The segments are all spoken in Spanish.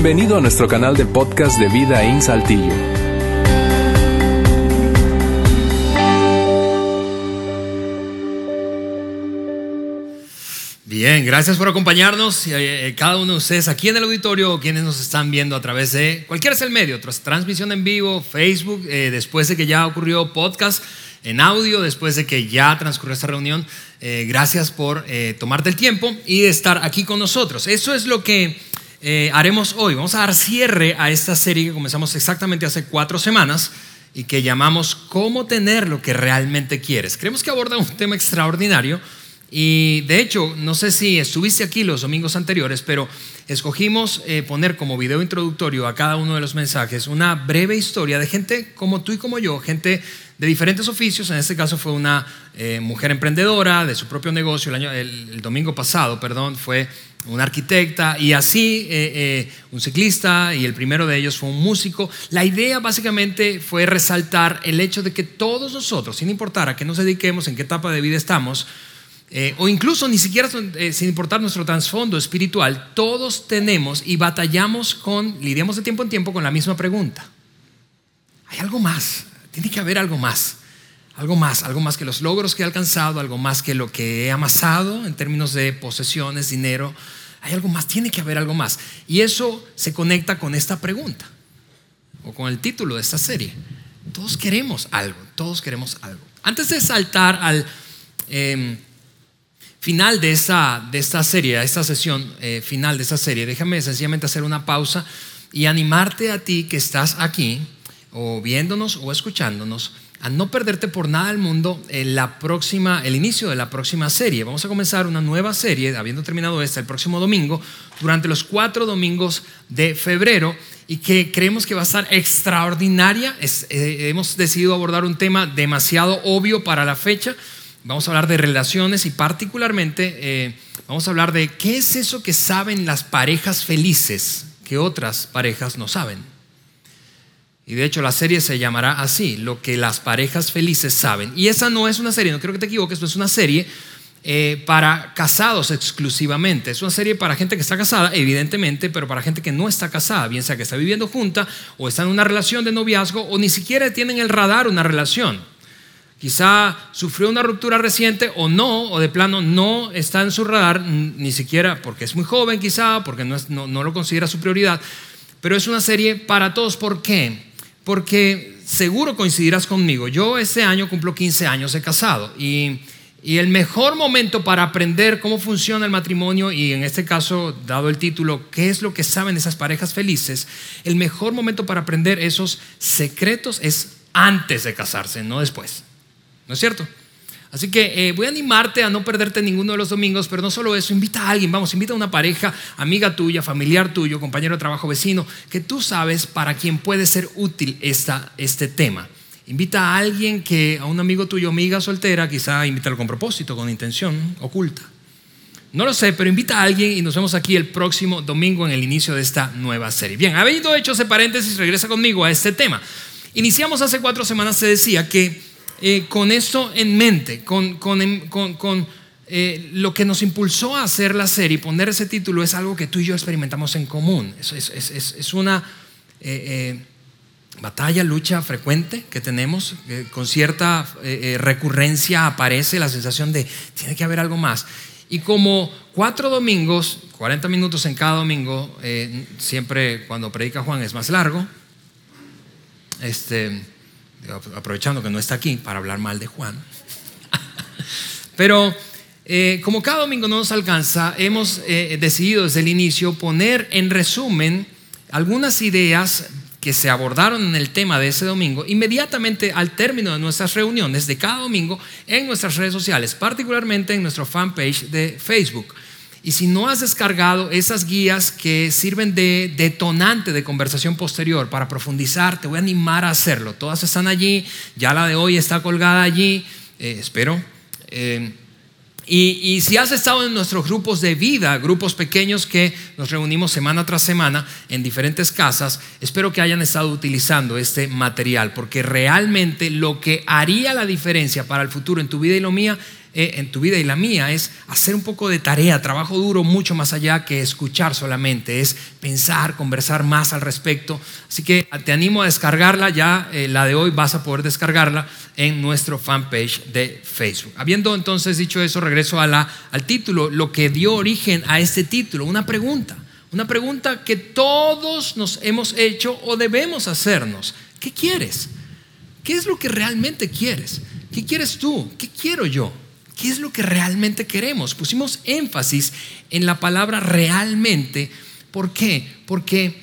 Bienvenido a nuestro canal de podcast de Vida en Saltillo. Bien, gracias por acompañarnos. Eh, cada uno de ustedes aquí en el auditorio o quienes nos están viendo a través de cualquier es el medio, transmisión en vivo, Facebook, eh, después de que ya ocurrió podcast en audio, después de que ya transcurrió esta reunión. Eh, gracias por tomarte el tiempo y estar aquí con nosotros. Eso es lo que eh, haremos hoy. Vamos a dar cierre a esta serie que comenzamos exactamente hace cuatro semanas y que llamamos Cómo tener lo que realmente quieres. Creemos que aborda un tema extraordinario y de hecho, no sé si estuviste aquí los domingos anteriores, pero escogimos eh, poner como video introductorio a cada uno de los mensajes una breve historia de gente como tú y como yo, gente de diferentes oficios. En este caso fue una eh, mujer emprendedora de su propio negocio. El, año, el domingo pasado, perdón, fue una arquitecta y así eh, eh, un ciclista y el primero de ellos fue un músico. La idea básicamente fue resaltar el hecho de que todos nosotros, sin importar a qué nos dediquemos, en qué etapa de vida estamos, eh, o incluso ni siquiera sin importar nuestro trasfondo espiritual, todos tenemos y batallamos con, lidiamos de tiempo en tiempo con la misma pregunta. Hay algo más, tiene que haber algo más. Algo más, algo más que los logros que he alcanzado, algo más que lo que he amasado en términos de posesiones, dinero. Hay algo más, tiene que haber algo más. Y eso se conecta con esta pregunta o con el título de esta serie. Todos queremos algo, todos queremos algo. Antes de saltar al em, final de esta, de esta serie, a esta sesión eh, final de esta serie, déjame sencillamente hacer una pausa y animarte a ti que estás aquí, o viéndonos o escuchándonos, a no perderte por nada del mundo la próxima, el inicio de la próxima serie. Vamos a comenzar una nueva serie, habiendo terminado esta el próximo domingo, durante los cuatro domingos de febrero y que creemos que va a estar extraordinaria. Eh, hemos decidido abordar un tema demasiado obvio para la fecha. Vamos a hablar de relaciones y particularmente eh, vamos a hablar de qué es eso que saben las parejas felices que otras parejas no saben. Y de hecho la serie se llamará así, lo que las parejas felices saben. Y esa no es una serie, no creo que te equivoques, no es una serie eh, para casados exclusivamente. Es una serie para gente que está casada, evidentemente, pero para gente que no está casada, bien sea que está viviendo junta o está en una relación de noviazgo o ni siquiera tienen el radar una relación. Quizá sufrió una ruptura reciente o no, o de plano no está en su radar, ni siquiera porque es muy joven quizá, porque no, no, no lo considera su prioridad. Pero es una serie para todos. ¿Por qué? Porque seguro coincidirás conmigo, yo este año cumplo 15 años de casado y, el mejor momento para aprender cómo funciona el matrimonio y en este caso, dado el título, qué es lo que saben esas parejas felices, el mejor momento para aprender esos secretos es antes de casarse, no después. ¿No es cierto? Así que eh, voy a animarte a no perderte ninguno de los domingos, pero no solo eso, invita a alguien, vamos, invita a una pareja, amiga tuya, familiar tuyo, compañero de trabajo, vecino, que tú sabes para quien puede ser útil esta, este tema. Invita a alguien que, a un amigo tuyo, amiga soltera, quizá invítalo con propósito, con intención oculta. No lo sé, pero invita a alguien y nos vemos aquí el próximo domingo en el inicio de esta nueva serie. Bien, habiendo hecho ese paréntesis, regresa conmigo a este tema. Iniciamos hace cuatro semanas, se decía que eh, con esto en mente, con, eh, lo que nos impulsó a hacer la serie y poner ese título es algo que tú y yo experimentamos en común. Es, una eh, batalla, lucha frecuente que tenemos, con cierta recurrencia aparece la sensación de tiene que haber algo más. Y como cuatro domingos, 40 minutos en cada domingo, siempre cuando predica Juan es más largo, este aprovechando que no está aquí para hablar mal de Juan. Pero eh, como cada domingo no nos alcanza, hemos eh, decidido desde el inicio poner en resumen algunas ideas que se abordaron en el tema de ese domingo inmediatamente al término de nuestras reuniones de cada domingo en nuestras redes sociales, particularmente en nuestro fanpage de Facebook. Y si no has descargado esas guías que sirven de detonante de conversación posterior para profundizar, te voy a animar a hacerlo. Todas están allí, ya la de hoy está colgada allí, eh, espero. Eh, y, y, si has estado en nuestros grupos de vida, grupos pequeños que nos reunimos semana tras semana en diferentes casas, espero que hayan estado utilizando este material, porque realmente lo que haría la diferencia para el futuro en tu vida y lo mía eh, en tu vida y la mía es hacer un poco de tarea, trabajo duro, mucho más allá que escuchar solamente, es pensar, conversar más al respecto. Así que te animo a descargarla, ya eh, la de hoy vas a poder descargarla en nuestro fanpage de Facebook. Habiendo entonces dicho eso, regreso a la, al título, lo que dio origen a este título, una pregunta. Una pregunta que todos nos hemos hecho o debemos hacernos. ¿Qué quieres? ¿Qué es lo que realmente quieres? ¿Qué quieres tú? ¿Qué quiero yo? ¿Qué es lo que realmente queremos? Pusimos énfasis en la palabra realmente. ¿Por qué? Porque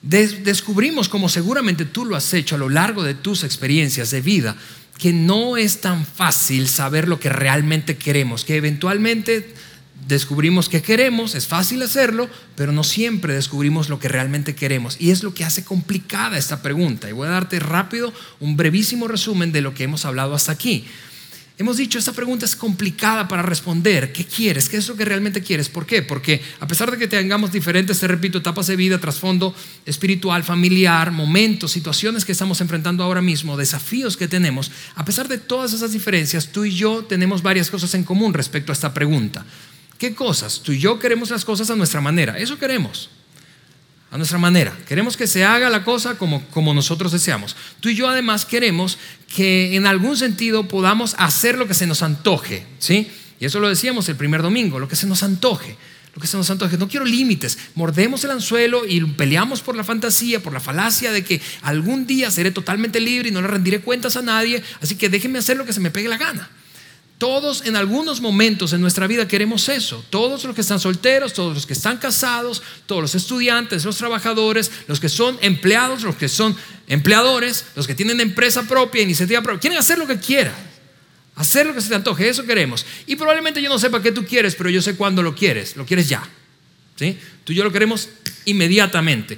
descubrimos, como seguramente tú lo has hecho a lo largo de tus experiencias de vida, que no es tan fácil saber lo que realmente queremos, que eventualmente descubrimos que queremos, es fácil hacerlo, pero no siempre descubrimos lo que realmente queremos. Y es lo que hace complicada esta pregunta. Y voy a darte rápido un brevísimo resumen de lo que hemos hablado hasta aquí. Hemos dicho, esta pregunta es complicada para responder. ¿Qué quieres? ¿Qué es lo que realmente quieres? ¿Por qué? Porque a pesar de que tengamos diferentes, te repito, etapas de vida, trasfondo espiritual, familiar, momentos, situaciones que estamos enfrentando ahora mismo, desafíos que tenemos, a pesar de todas esas diferencias, tú y yo tenemos varias cosas en común respecto a esta pregunta. ¿Qué cosas? Tú y yo queremos las cosas a nuestra manera. Eso queremos. A nuestra manera. Queremos que se haga la cosa como, como nosotros deseamos. Tú y yo además queremos que en algún sentido podamos hacer lo que se nos antoje. ¿sí? Y eso lo decíamos el primer domingo, lo que se nos antoje. Lo que se nos antoje. No quiero límites. Mordemos el anzuelo y peleamos por la fantasía, por la falacia de que algún día seré totalmente libre y no le rendiré cuentas a nadie. Así que déjenme hacer lo que se me pegue la gana. Todos en algunos momentos en nuestra vida queremos eso. Todos los que están solteros, todos los que están casados, todos los estudiantes, los trabajadores, los que son empleados, los que son empleadores, los que tienen empresa propia, iniciativa propia, quieren hacer lo que quieran. Hacer lo que se te antoje, eso queremos. Y probablemente yo no sepa qué tú quieres, pero yo sé cuándo lo quieres. Lo quieres ya. ¿Sí? Tú y yo lo queremos inmediatamente.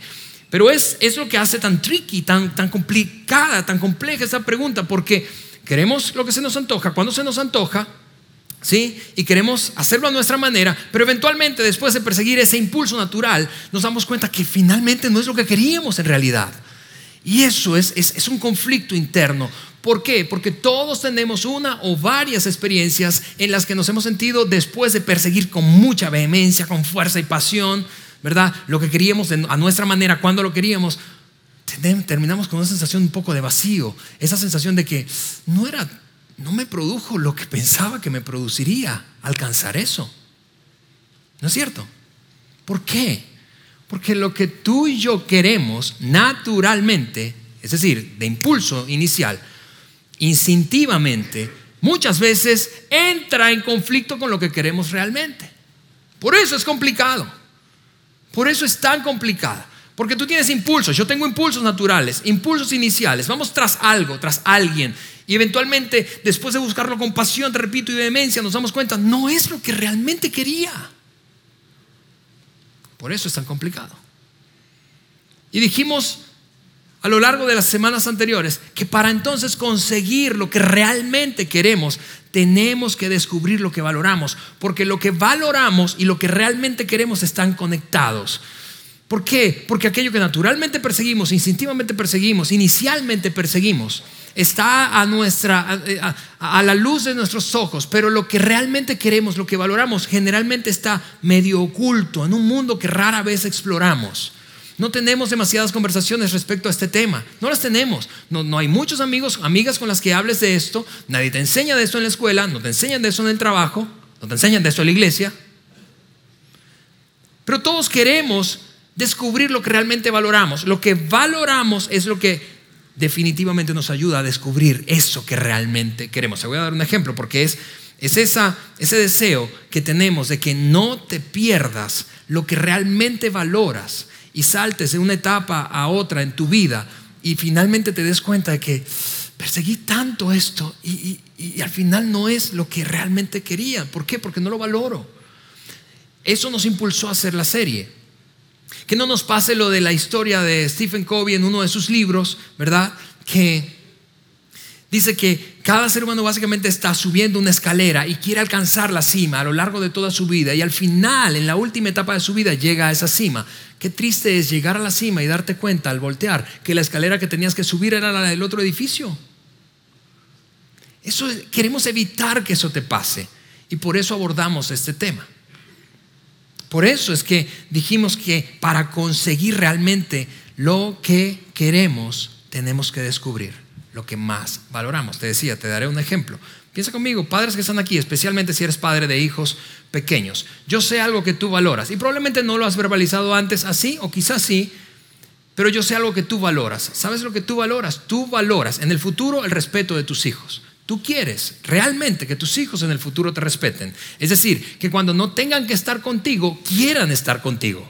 Pero es, es lo que hace tan tricky, tan, tan complicada, tan compleja esa pregunta, porque queremos lo que se nos antoja, cuando se nos antoja, ¿sí? Y queremos hacerlo a nuestra manera, pero eventualmente después de perseguir ese impulso natural, nos damos cuenta que finalmente no es lo que queríamos en realidad. Y eso es, es, es un conflicto interno. ¿Por qué? Porque todos tenemos una o varias experiencias en las que nos hemos sentido después de perseguir con mucha vehemencia, con fuerza y pasión, ¿verdad? Lo que queríamos a nuestra manera, cuando lo queríamos, terminamos con una sensación un poco de vacío, esa sensación de que no era, no me produjo lo que pensaba que me produciría alcanzar eso. ¿No es cierto? ¿Por qué? Porque lo que tú y yo queremos naturalmente, es decir, de impulso inicial, instintivamente, muchas veces entra en conflicto con lo que queremos realmente. Por eso es complicado. Por eso es tan complicado. Porque tú tienes impulsos, yo tengo impulsos naturales, impulsos iniciales, vamos tras algo, tras alguien. Y eventualmente, después de buscarlo con pasión, te repito, y vehemencia, nos damos cuenta, no es lo que realmente quería. Por eso es tan complicado. Y dijimos a lo largo de las semanas anteriores que para entonces conseguir lo que realmente queremos, tenemos que descubrir lo que valoramos, porque lo que valoramos y lo que realmente queremos están conectados. ¿Por qué? Porque aquello que naturalmente perseguimos, instintivamente perseguimos, inicialmente perseguimos, está a nuestra a, la luz de nuestros ojos, pero lo que realmente queremos, lo que valoramos, generalmente está medio oculto en un mundo que rara vez exploramos. No tenemos demasiadas conversaciones respecto a este tema. No las tenemos. No, no, hay muchos amigos, amigas con las que hables de esto. Nadie te enseña de esto en la escuela, no te enseñan de eso en el trabajo, no te enseñan de esto en la iglesia. Pero todos queremos descubrir lo que realmente valoramos. Lo que valoramos es lo que definitivamente nos ayuda a descubrir eso que realmente queremos. Te voy a dar un ejemplo porque es, ese deseo que tenemos de que no te pierdas lo que realmente valoras y saltes de una etapa a otra en tu vida y finalmente te des cuenta de que perseguí tanto esto y, y al final no es lo que realmente quería. ¿Por qué? Porque no lo valoro. Eso nos impulsó a hacer la serie. Que no nos pase lo de la historia de Stephen Covey en uno de sus libros, ¿verdad? Que dice que cada ser humano básicamente está subiendo una escalera y quiere alcanzar la cima a lo largo de toda su vida y al final, en la última etapa de su vida, llega a esa cima. Qué triste es llegar a la cima y darte cuenta al voltear que la escalera que tenías que subir era la del otro edificio. Eso queremos evitar que eso te pase y por eso abordamos este tema. Por eso es que dijimos que para conseguir realmente lo que queremos tenemos que descubrir lo que más valoramos. Te decía, te daré un ejemplo. Piensa conmigo, padres que están aquí, especialmente si eres padre de hijos pequeños. Yo sé algo que tú valoras y probablemente no lo has verbalizado antes así o quizás sí, pero yo sé algo que tú valoras. ¿Sabes lo que tú valoras? Tú valoras en el futuro el respeto de tus hijos. Tú quieres realmente que tus hijos en el futuro te respeten. Es decir, que cuando no tengan que estar contigo, quieran estar contigo.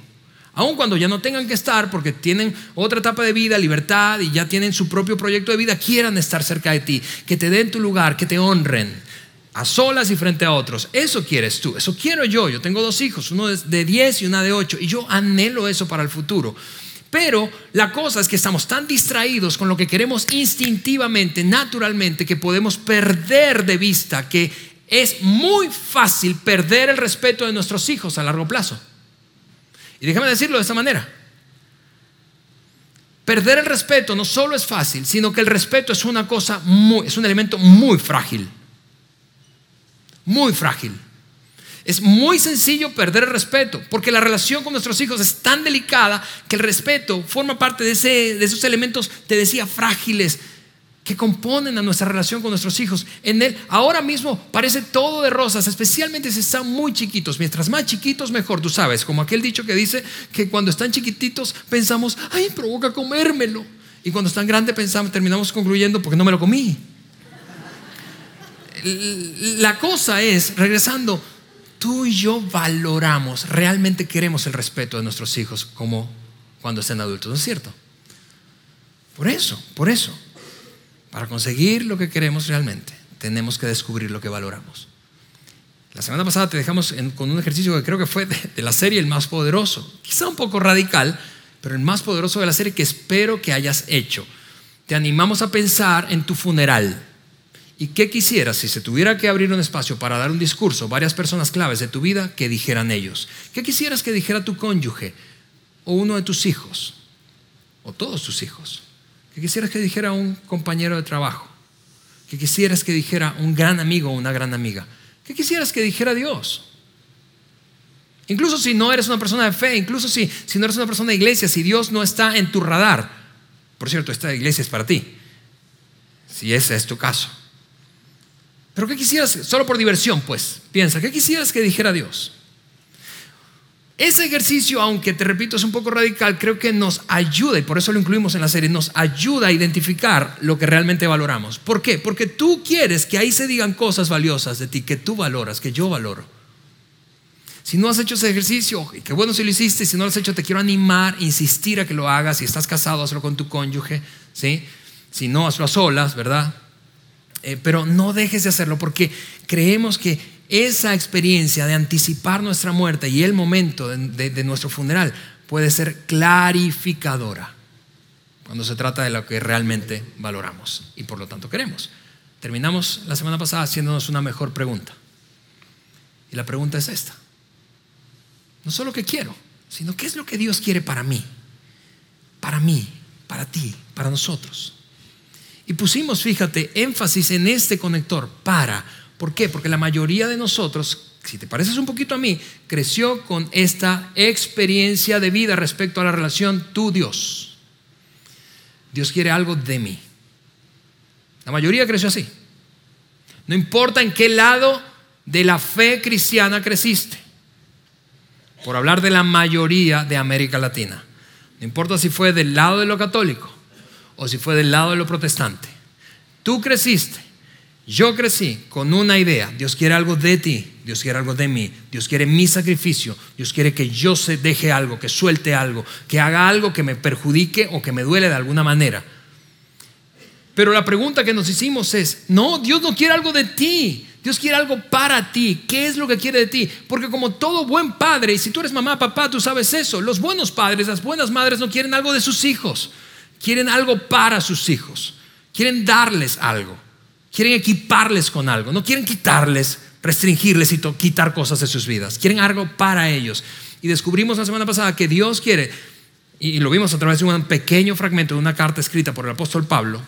Aun cuando ya no tengan que estar porque tienen otra etapa de vida, libertad y ya tienen su propio proyecto de vida, quieran estar cerca de ti, que te den tu lugar, que te honren, a solas y frente a otros. Eso quieres tú, eso quiero yo. Yo tengo dos hijos, uno de 10 y una de 8, y yo anhelo eso para el futuro. Pero la cosa es que estamos tan distraídos con lo que queremos instintivamente, naturalmente, que podemos perder de vista que es muy fácil perder el respeto de nuestros hijos a largo plazo. Y déjame decirlo de esta manera. Perder el respeto no solo es fácil, sino que el respeto es una cosa muy, es un elemento muy frágil. Muy frágil. Es muy sencillo perder el respeto, porque la relación con nuestros hijos es tan delicada que el respeto forma parte de, de esos elementos, te decía, frágiles, que componen a nuestra relación con nuestros hijos. En él ahora mismo parece todo de rosas, especialmente si están muy chiquitos. Mientras más chiquitos, mejor. Tú sabes, como aquel dicho que dice que cuando están chiquititos pensamos, ay, provoca comérmelo. Y cuando están grandes pensamos, terminamos concluyendo porque no me lo comí. La cosa es, regresando, tú y yo valoramos, realmente queremos el respeto de nuestros hijos como cuando estén adultos, ¿no es cierto? Por eso, por eso. Para conseguir lo que queremos realmente, tenemos que descubrir lo que valoramos. La semana pasada te dejamos con un ejercicio que creo que fue de, la serie el más poderoso, quizá un poco radical, pero el más poderoso de la serie que espero que hayas hecho. Te animamos a pensar en tu funeral. ¿Y qué quisieras si se tuviera que abrir un espacio para dar un discurso, varias personas claves de tu vida, que dijeran ellos? ¿Qué quisieras que dijera tu cónyuge o uno de tus hijos o todos tus hijos? ¿Qué quisieras que dijera un compañero de trabajo? ¿Qué quisieras que dijera un gran amigo o una gran amiga? ¿Qué quisieras que dijera Dios? Incluso si no eres una persona de fe, incluso si, si no eres una persona de iglesia, si Dios no está en tu radar. Por cierto, esta iglesia es para ti, si ese es tu caso. Pero ¿qué quisieras, solo por diversión, pues, piensa, ¿qué quisieras que dijera Dios? Ese ejercicio, aunque te repito, es un poco radical, creo que nos ayuda, y por eso lo incluimos en la serie, nos ayuda a identificar lo que realmente valoramos. ¿Por qué? Porque tú quieres que ahí se digan cosas valiosas de ti, que tú valoras, que yo valoro. Si no has hecho ese ejercicio, y qué bueno si lo hiciste, si no lo has hecho, te quiero animar, insistir a que lo hagas. Si estás casado, hazlo con tu cónyuge, ¿sí? Si no, hazlo a solas, ¿verdad? Eh, pero no dejes de hacerlo porque creemos que esa experiencia de anticipar nuestra muerte y el momento de, nuestro funeral puede ser clarificadora cuando se trata de lo que realmente valoramos y por lo tanto queremos. Terminamos la semana pasada haciéndonos una mejor pregunta. Y la pregunta es esta. No solo qué quiero, sino qué es lo que Dios quiere para mí. Para mí, para ti, para nosotros. Y pusimos, fíjate, énfasis en este conector para ¿Por qué? Porque la mayoría de nosotros, si te pareces un poquito a mí, creció con esta experiencia de vida respecto a la relación tú-Dios. Dios quiere algo de mí. La mayoría creció así. No importa en qué lado de la fe cristiana creciste, por hablar de la mayoría de América Latina. No importa si fue del lado de lo católico o si fue del lado de lo protestante. Tú creciste yo crecí con una idea, Dios quiere algo de ti, Dios quiere algo de mí, Dios quiere mi sacrificio, Dios quiere que yo se deje algo, que suelte algo, que haga algo que me perjudique o que me duele de alguna manera. Pero la pregunta que nos hicimos es, no, Dios no quiere algo de ti, Dios quiere algo para ti. ¿Qué es lo que quiere de ti? Porque como todo buen padre, y si tú eres mamá, papá, tú sabes eso, los buenos padres, las buenas madres no quieren algo de sus hijos, quieren algo para sus hijos, quieren darles algo. Quieren equiparles con algo, no quieren quitarles, restringirles y quitar cosas de sus vidas. Quieren algo para ellos. Y descubrimos la semana pasada que Dios quiere, y lo vimos a través de un pequeño fragmento de una carta escrita por el apóstol Pablo,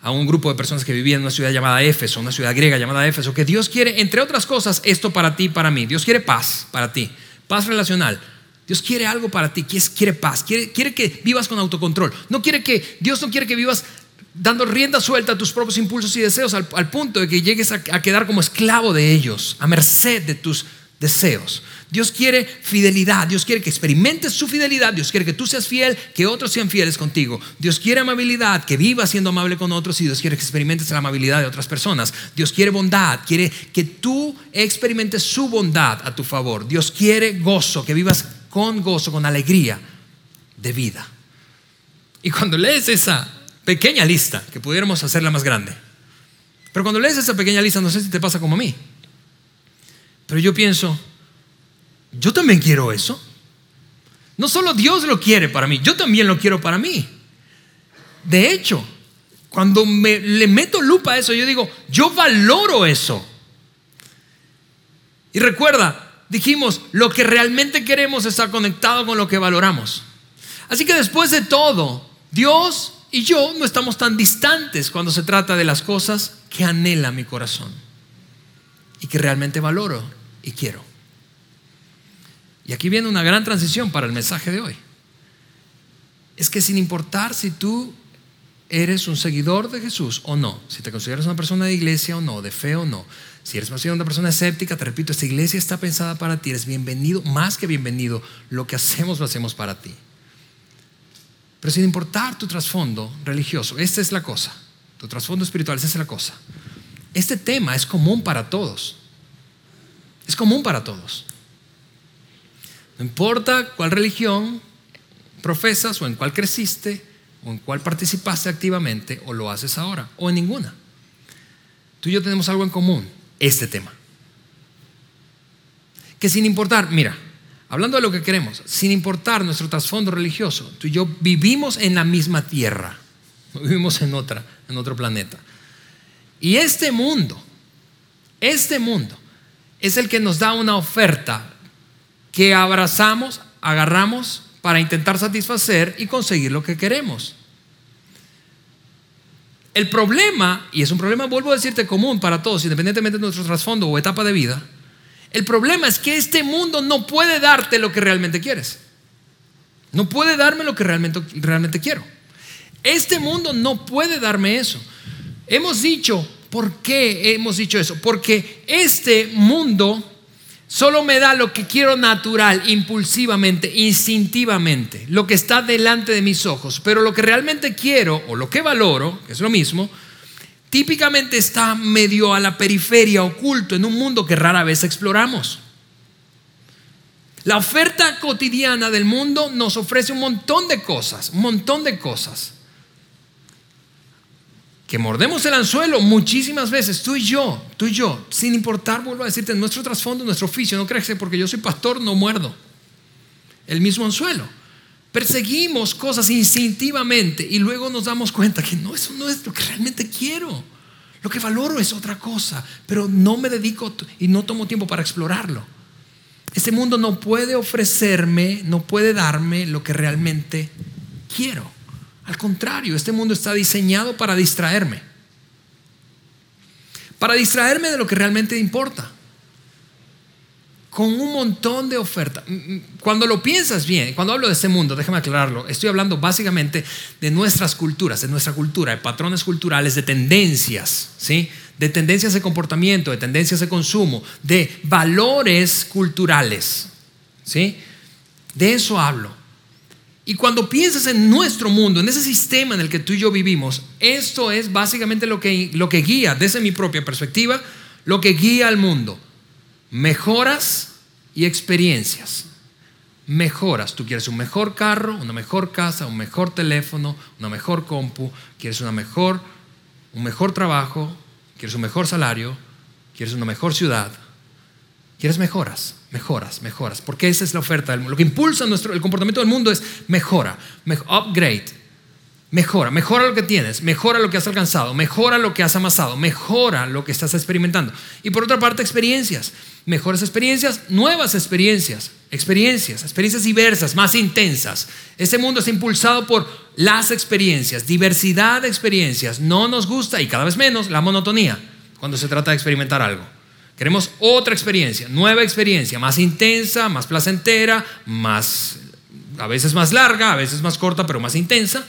a un grupo de personas que vivían en una ciudad llamada Éfeso, una ciudad griega llamada Éfeso, que Dios quiere, entre otras cosas, esto para ti y para mí. Dios quiere paz para ti, paz relacional. Dios quiere algo para ti, quiere paz, quiere, que vivas con autocontrol. No quiere que, Dios no quiere que vivas dando rienda suelta a tus propios impulsos y deseos al, punto de que llegues a, a quedar como esclavo de ellos, a merced de tus deseos. Dios quiere fidelidad, Dios quiere que experimentes su fidelidad, Dios quiere que tú seas fiel, que otros sean fieles contigo. Dios quiere amabilidad, que vivas siendo amable con otros y Dios quiere que experimentes la amabilidad de otras personas. Dios quiere bondad, quiere que tú experimentes su bondad a tu favor. Dios quiere gozo, que vivas con gozo, con alegría de vida. Y cuando lees esa pequeña lista, que pudiéramos hacerla más grande, pero cuando lees esa pequeña lista, no sé si te pasa como a mí, pero yo pienso, yo también quiero eso. No solo Dios lo quiere para mí, yo también lo quiero para mí. De hecho, cuando me, le meto lupa a eso, yo digo, yo valoro eso. Y recuerda, dijimos, lo que realmente queremos está conectado con lo que valoramos. Así que después de todo, Dios y yo no estamos tan distantes cuando se trata de las cosas que anhela mi corazón y que realmente valoro y quiero. Y aquí viene una gran transición para el mensaje de hoy. Es que sin importar si tú eres un seguidor de Jesús o no, si te consideras una persona de iglesia o no, de fe o no, si eres una persona escéptica, te repito, esta iglesia está pensada para ti, eres bienvenido, más que bienvenido, lo que hacemos lo hacemos para ti. Pero sin importar tu trasfondo religioso, esta es la cosa, tu trasfondo espiritual, esta es la cosa. Este tema es común para todos, es común para todos. No importa cuál religión profesas o en cuál creciste o en cuál participaste activamente o lo haces ahora o en ninguna. Tú y yo tenemos algo en común, este tema. Que sin importar, mira, hablando de lo que queremos, sin importar nuestro trasfondo religioso, tú y yo vivimos en la misma tierra, no vivimos en otra, en otro planeta. Y este mundo, este mundo es el que nos da una oferta que abrazamos, agarramos para intentar satisfacer y conseguir lo que queremos. El problema, y es un problema, vuelvo a decirte, común para todos, independientemente de nuestro trasfondo o etapa de vida, el problema es que este mundo no puede darte lo que realmente quieres. No puede darme lo que realmente, realmente quiero. Este mundo no puede darme eso. Hemos dicho, ¿por qué hemos dicho eso? Porque este mundo Solo me da lo que quiero natural, impulsivamente, instintivamente, lo que está delante de mis ojos. Pero lo que realmente quiero o lo que valoro, que es lo mismo, típicamente está medio a la periferia, oculto, en un mundo que rara vez exploramos. La oferta cotidiana del mundo nos ofrece un montón de cosas, un montón de cosas que mordemos el anzuelo muchísimas veces, tú y yo, tú y yo, sin importar, vuelvo a decirte, nuestro trasfondo, nuestro oficio, no crees que porque yo soy pastor no muerdo el mismo anzuelo. Perseguimos cosas instintivamente y luego nos damos cuenta que no, eso no es lo que realmente quiero. Lo que valoro es otra cosa, pero no me dedico y no tomo tiempo para explorarlo. Este mundo no puede ofrecerme, no puede darme lo que realmente quiero. Al contrario, este mundo está diseñado para distraerme. Para distraerme de lo que realmente importa. Con un montón de ofertas. Mm, mm, cuando lo piensas bien, cuando hablo de este mundo, déjame aclararlo, estoy hablando básicamente de nuestras culturas, de nuestra cultura, de patrones culturales, de tendencias, ¿sí? De tendencias de comportamiento, de tendencias de consumo, de valores culturales, ¿sí? De eso hablo. Y cuando piensas en nuestro mundo, en ese sistema en el que tú y yo vivimos, esto es básicamente lo que, lo que guía, desde mi propia perspectiva, lo que guía al mundo. Mejoras y experiencias. Mejoras. Tú quieres un mejor carro, una mejor casa, un mejor teléfono, una mejor compu, quieres una mejor, un mejor trabajo, quieres un mejor salario, quieres una mejor ciudad. Quieres mejoras mejoras, mejoras, porque esa es la oferta. Lo que impulsa nuestro, el comportamiento del mundo es mejora, upgrade, mejora, mejora lo que tienes, mejora lo que has alcanzado, mejora lo que has amasado, mejora lo que estás experimentando. Y por otra parte, experiencias, mejores experiencias, nuevas experiencias, experiencias, experiencias diversas, más intensas. Este mundo está impulsado por las experiencias, diversidad de experiencias. No nos gusta, y cada vez menos, la monotonía cuando se trata de experimentar algo. Queremos otra experiencia, nueva experiencia, más intensa, más placentera, más, a veces más larga, a veces más corta, pero más intensa,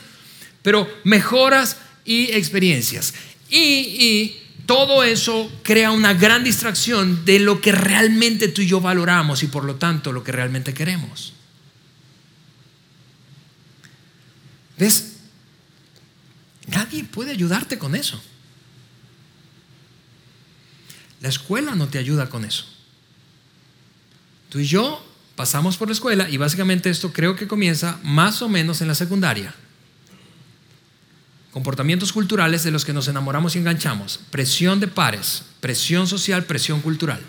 pero mejoras y experiencias. Y, y todo eso crea una gran distracción de lo que realmente tú y yo valoramos y por lo tanto lo que realmente queremos. ¿Ves? Nadie puede ayudarte con eso. La escuela no te ayuda con eso. Tú y yo pasamos por la escuela y básicamente esto creo que comienza más o menos en la secundaria. Comportamientos culturales de los que nos enamoramos y enganchamos. Presión de pares, presión social, presión cultural.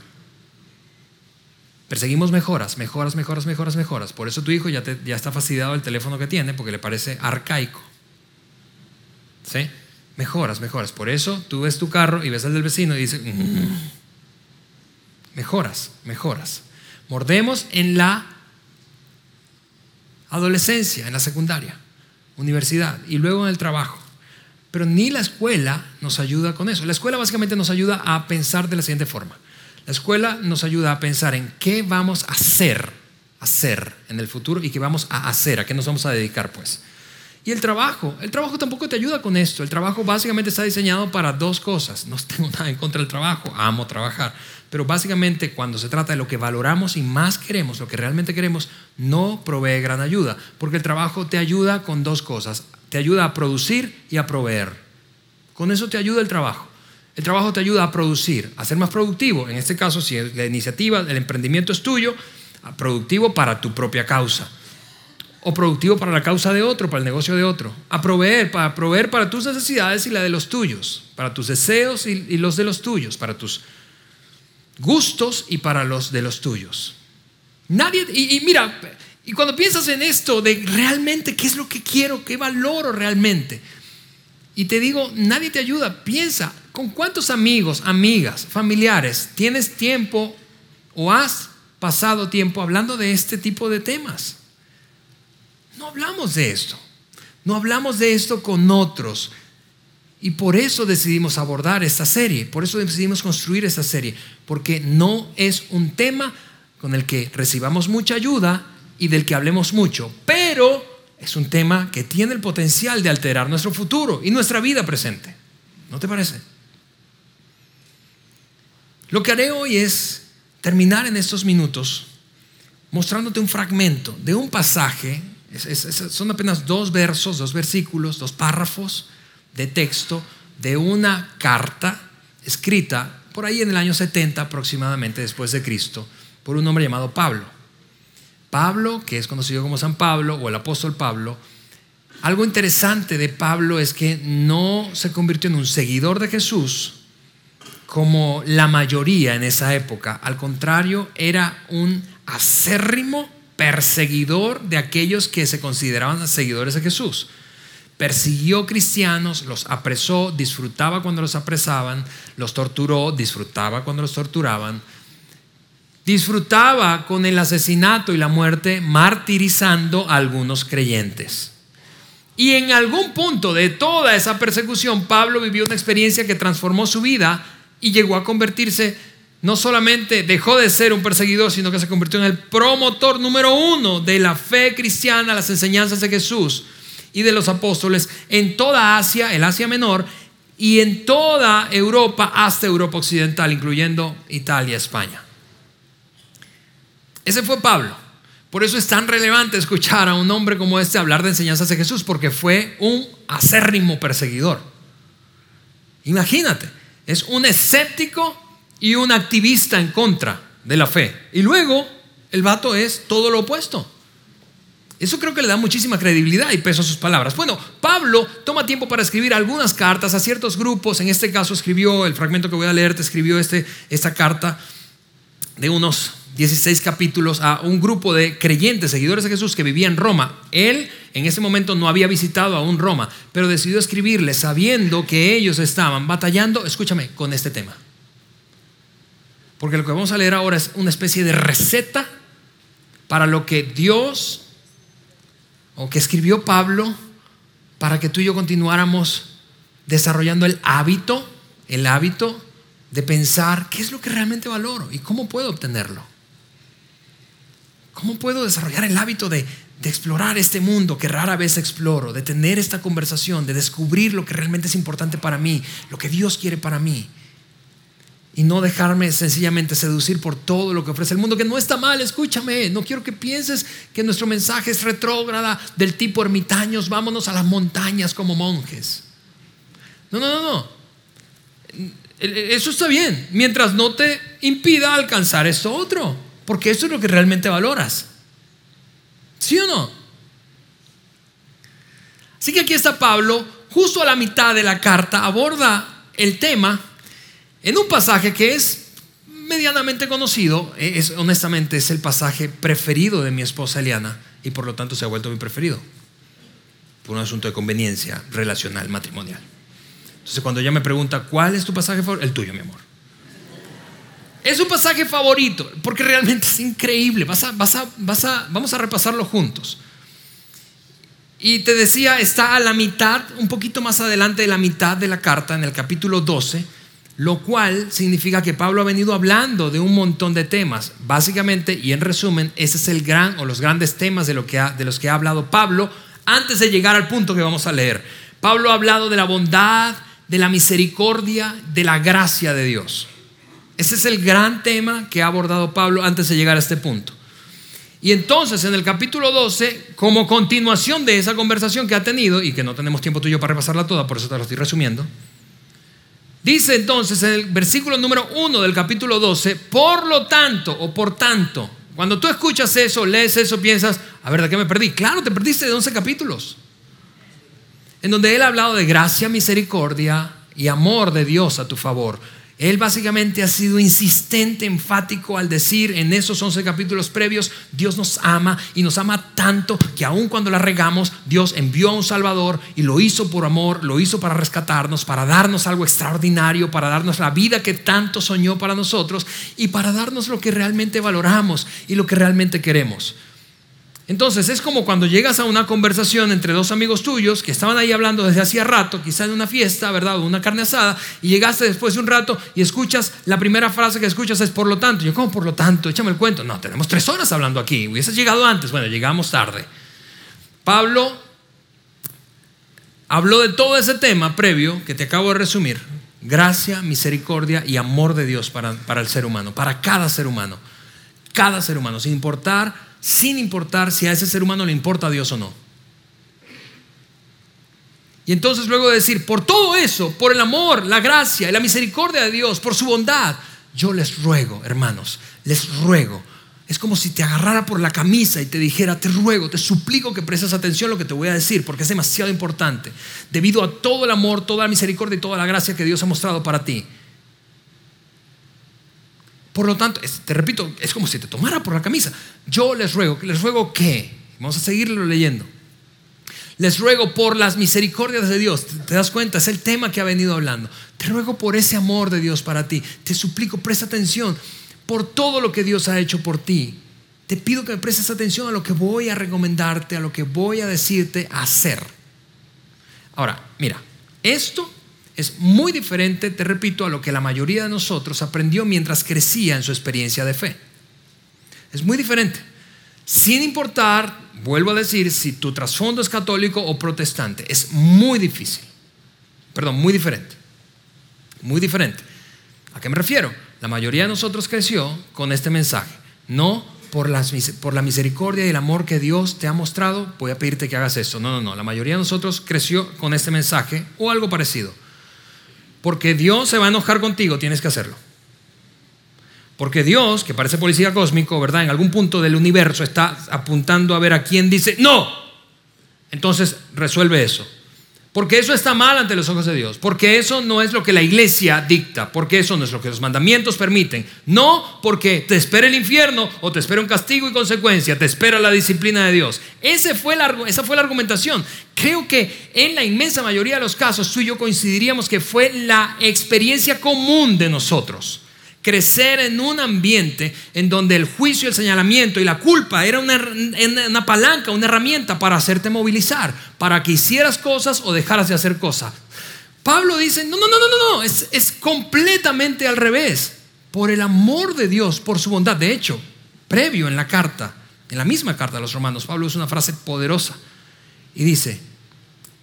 Perseguimos mejoras, mejoras, mejoras, mejoras, mejoras. Por eso tu hijo ya, está fastidiado del teléfono que tiene porque le parece arcaico. ¿Sí? Mejoras, mejoras. Por eso tú ves tu carro y ves el del vecino y dices, mm". mejoras, mejoras. Mordemos en la adolescencia, en la secundaria, universidad y luego en el trabajo. Pero ni la escuela nos ayuda con eso. La escuela básicamente nos ayuda a pensar de la siguiente forma. La escuela nos ayuda a pensar en qué vamos a hacer, hacer en el futuro y qué vamos a hacer, a qué nos vamos a dedicar pues. Y el trabajo, el trabajo tampoco te ayuda con esto. El trabajo básicamente está diseñado para dos cosas. No tengo nada en contra del trabajo, amo trabajar. Pero básicamente cuando se trata de lo que valoramos y más queremos, lo que realmente queremos, no provee gran ayuda. Porque el trabajo te ayuda con dos cosas. Te ayuda a producir y a proveer. Con eso te ayuda el trabajo. El trabajo te ayuda a producir, a ser más productivo. En este caso, si la iniciativa, el emprendimiento es tuyo, productivo para tu propia causa o productivo para la causa de otro, para el negocio de otro. A proveer, para proveer para tus necesidades y la de los tuyos, para tus deseos y, los de los tuyos, para tus gustos y para los de los tuyos. Nadie, y, y mira, y cuando piensas en esto de realmente qué es lo que quiero, qué valoro realmente, y te digo, nadie te ayuda, piensa, ¿con cuántos amigos, amigas, familiares tienes tiempo o has pasado tiempo hablando de este tipo de temas? No hablamos de esto. No hablamos de esto con otros. Y por eso decidimos abordar esta serie, por eso decidimos construir esta serie, porque no es un tema con el que recibamos mucha ayuda y del que hablemos mucho, pero es un tema que tiene el potencial de alterar nuestro futuro y nuestra vida presente. ¿No te parece? Lo que haré hoy es terminar en estos minutos mostrándote un fragmento de un pasaje son apenas dos versos, dos versículos, dos párrafos de texto de una carta escrita por ahí en el año 70 aproximadamente después de Cristo por un hombre llamado Pablo. Pablo, que es conocido como San Pablo o el apóstol Pablo, algo interesante de Pablo es que no se convirtió en un seguidor de Jesús como la mayoría en esa época. Al contrario, era un acérrimo perseguidor de aquellos que se consideraban seguidores de Jesús. Persiguió cristianos, los apresó, disfrutaba cuando los apresaban, los torturó, disfrutaba cuando los torturaban, disfrutaba con el asesinato y la muerte, martirizando a algunos creyentes. Y en algún punto de toda esa persecución, Pablo vivió una experiencia que transformó su vida y llegó a convertirse no solamente dejó de ser un perseguidor, sino que se convirtió en el promotor número uno de la fe cristiana, las enseñanzas de Jesús y de los apóstoles en toda Asia, el Asia Menor, y en toda Europa hasta Europa Occidental, incluyendo Italia, España. Ese fue Pablo. Por eso es tan relevante escuchar a un hombre como este hablar de enseñanzas de Jesús, porque fue un acérrimo perseguidor. Imagínate, es un escéptico y un activista en contra de la fe. Y luego el vato es todo lo opuesto. Eso creo que le da muchísima credibilidad y peso a sus palabras. Bueno, Pablo toma tiempo para escribir algunas cartas a ciertos grupos. En este caso escribió, el fragmento que voy a leer, te escribió este, esta carta de unos 16 capítulos a un grupo de creyentes, seguidores de Jesús que vivía en Roma. Él en ese momento no había visitado aún Roma, pero decidió escribirle sabiendo que ellos estaban batallando, escúchame, con este tema. Porque lo que vamos a leer ahora es una especie de receta para lo que Dios o que escribió Pablo para que tú y yo continuáramos desarrollando el hábito, el hábito de pensar qué es lo que realmente valoro y cómo puedo obtenerlo. ¿Cómo puedo desarrollar el hábito de, explorar este mundo que rara vez exploro, de tener esta conversación, de descubrir lo que realmente es importante para mí, lo que Dios quiere para mí? Y no dejarme sencillamente seducir por todo lo que ofrece el mundo, que no está mal, escúchame, no quiero que pienses que nuestro mensaje es retrógrada del tipo ermitaños, vámonos a las montañas como monjes. No, no, no, no. Eso está bien, mientras no te impida alcanzar esto otro, porque eso es lo que realmente valoras. ¿Sí o no? Así que aquí está Pablo, justo a la mitad de la carta, aborda el tema en un pasaje que es medianamente conocido, eh, es, honestamente es el pasaje preferido de mi esposa Eliana y por lo tanto se ha vuelto mi preferido, por un asunto de conveniencia relacional, matrimonial. Entonces cuando ella me pregunta, ¿cuál es tu pasaje favorito? El tuyo, mi amor. Es un pasaje favorito, porque realmente es increíble. Vas a, vas a, vas a, vamos a repasarlo juntos. Y te decía, está a la mitad, un poquito más adelante de la mitad de la carta, en el capítulo 12 lo cual significa que Pablo ha venido hablando de un montón de temas. Básicamente, y en resumen, ese es el gran o los grandes temas de, lo que de los que ha hablado Pablo antes de llegar al punto que vamos a leer. Pablo ha hablado de la bondad, de la misericordia, de la gracia de Dios. Ese es el gran tema que ha abordado Pablo antes de llegar a este punto. Y entonces en el capítulo 12, como continuación de esa conversación que ha tenido, y que no tenemos tiempo tuyo para repasarla toda, por eso te lo estoy resumiendo, Dice entonces en el versículo número 1 del capítulo 12, por lo tanto o por tanto, cuando tú escuchas eso, lees eso, piensas, a ver, ¿de qué me perdí? Claro, te perdiste de 11 capítulos, en donde él ha hablado de gracia, misericordia y amor de Dios a tu favor. Él básicamente ha sido insistente, enfático al decir en esos 11 capítulos previos, Dios nos ama y nos ama tanto que aun cuando la regamos, Dios envió a un Salvador y lo hizo por amor, lo hizo para rescatarnos, para darnos algo extraordinario, para darnos la vida que tanto soñó para nosotros y para darnos lo que realmente valoramos y lo que realmente queremos. Entonces es como cuando llegas a una conversación entre dos amigos tuyos que estaban ahí hablando desde hacía rato, quizá en una fiesta, ¿verdad? O una carne asada, y llegaste después de un rato y escuchas, la primera frase que escuchas es por lo tanto. Yo, ¿cómo por lo tanto? Échame el cuento. No, tenemos tres horas hablando aquí. Hubieses llegado antes. Bueno, llegamos tarde. Pablo habló de todo ese tema previo que te acabo de resumir. Gracia, misericordia y amor de Dios para, para el ser humano, para cada ser humano. Cada ser humano, sin importar sin importar si a ese ser humano le importa a Dios o no. Y entonces luego de decir, por todo eso, por el amor, la gracia y la misericordia de Dios, por su bondad, yo les ruego, hermanos, les ruego. Es como si te agarrara por la camisa y te dijera, te ruego, te suplico que prestes atención a lo que te voy a decir, porque es demasiado importante, debido a todo el amor, toda la misericordia y toda la gracia que Dios ha mostrado para ti. Por lo tanto, te repito, es como si te tomara por la camisa. Yo les ruego, les ruego que, vamos a seguirlo leyendo. Les ruego por las misericordias de Dios. ¿Te das cuenta? Es el tema que ha venido hablando. Te ruego por ese amor de Dios para ti. Te suplico, presta atención por todo lo que Dios ha hecho por ti. Te pido que me prestes atención a lo que voy a recomendarte, a lo que voy a decirte hacer. Ahora, mira, esto es muy diferente, te repito, a lo que la mayoría de nosotros aprendió mientras crecía en su experiencia de fe. Es muy diferente. Sin importar, vuelvo a decir, si tu trasfondo es católico o protestante, es muy difícil. Perdón, muy diferente. Muy diferente. ¿A qué me refiero? La mayoría de nosotros creció con este mensaje. No por, por la misericordia y el amor que Dios te ha mostrado, voy a pedirte que hagas eso. No, no, no. La mayoría de nosotros creció con este mensaje o algo parecido. Porque Dios se va a enojar contigo, tienes que hacerlo. Porque Dios, que parece policía cósmico, ¿verdad? En algún punto del universo está apuntando a ver a quién dice, no. Entonces resuelve eso. Porque eso está mal ante los ojos de Dios. Porque eso no es lo que la iglesia dicta. Porque eso no es lo que los mandamientos permiten. No porque te espera el infierno o te espera un castigo y consecuencia. Te espera la disciplina de Dios. Ese fue esa fue la argumentación. Creo que en la inmensa mayoría de los casos tú y yo coincidiríamos que fue la experiencia común de nosotros. Crecer en un ambiente en donde el juicio, el señalamiento y la culpa era una, una, palanca, una herramienta para hacerte movilizar, para que hicieras cosas o dejaras de hacer cosas. Pablo dice, no, no, no, no, no, es, es completamente al revés. Por el amor de Dios, por su bondad. De hecho, previo en la carta, en la misma carta de los romanos, Pablo usa una frase poderosa y dice,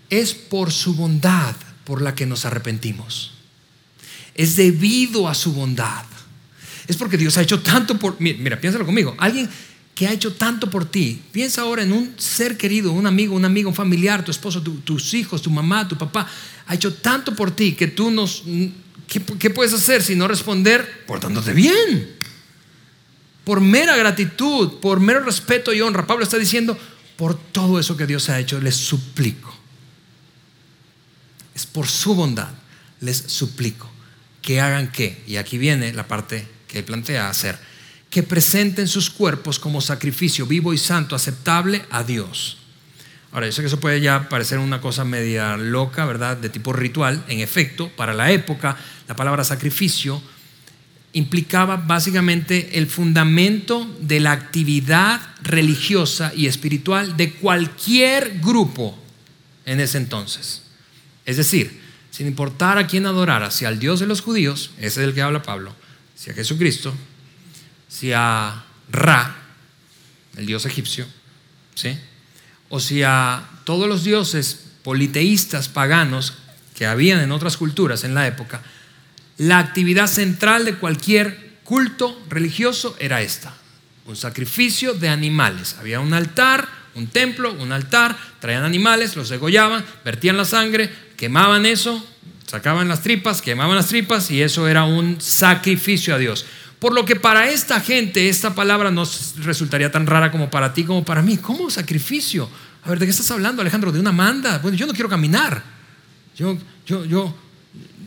es por su bondad por la que nos arrepentimos. Es debido a su bondad. Es porque Dios ha hecho tanto por... Mira, piénsalo conmigo. Alguien que ha hecho tanto por ti. Piensa ahora en un ser querido, un amigo, un amigo, un familiar, tu esposo, tus hijos, tu mamá, tu papá. Ha hecho tanto por ti que tú nos... ¿Qué, qué puedes hacer si no responder portándote bien? Por mera gratitud, por mero respeto y honra. Pablo está diciendo, por todo eso que Dios ha hecho, les suplico. Es por su bondad, les suplico que hagan qué. Y aquí viene la parte que él plantea hacer. Que presenten sus cuerpos como sacrificio vivo y santo, aceptable a Dios. Ahora, yo sé que eso puede ya parecer una cosa media loca, ¿verdad? De tipo ritual. En efecto, para la época, la palabra sacrificio implicaba básicamente el fundamento de la actividad religiosa y espiritual de cualquier grupo en ese entonces. Es decir, sin importar a quién adorara, si al Dios de los judíos, ese es el que habla Pablo, si a Jesucristo, si a Ra, el dios egipcio, ¿sí? o si a todos los dioses politeístas paganos que habían en otras culturas en la época, la actividad central de cualquier culto religioso era esta, un sacrificio de animales. Había un altar, un templo, un altar, traían animales, los degollaban, vertían la sangre, quemaban eso, sacaban las tripas, quemaban las tripas y eso era un sacrificio a Dios. Por lo que para esta gente esta palabra no resultaría tan rara como para ti como para mí. ¿Cómo sacrificio? A ver, ¿de qué estás hablando, Alejandro? De una manda. Bueno, yo no quiero caminar. Yo, yo, yo,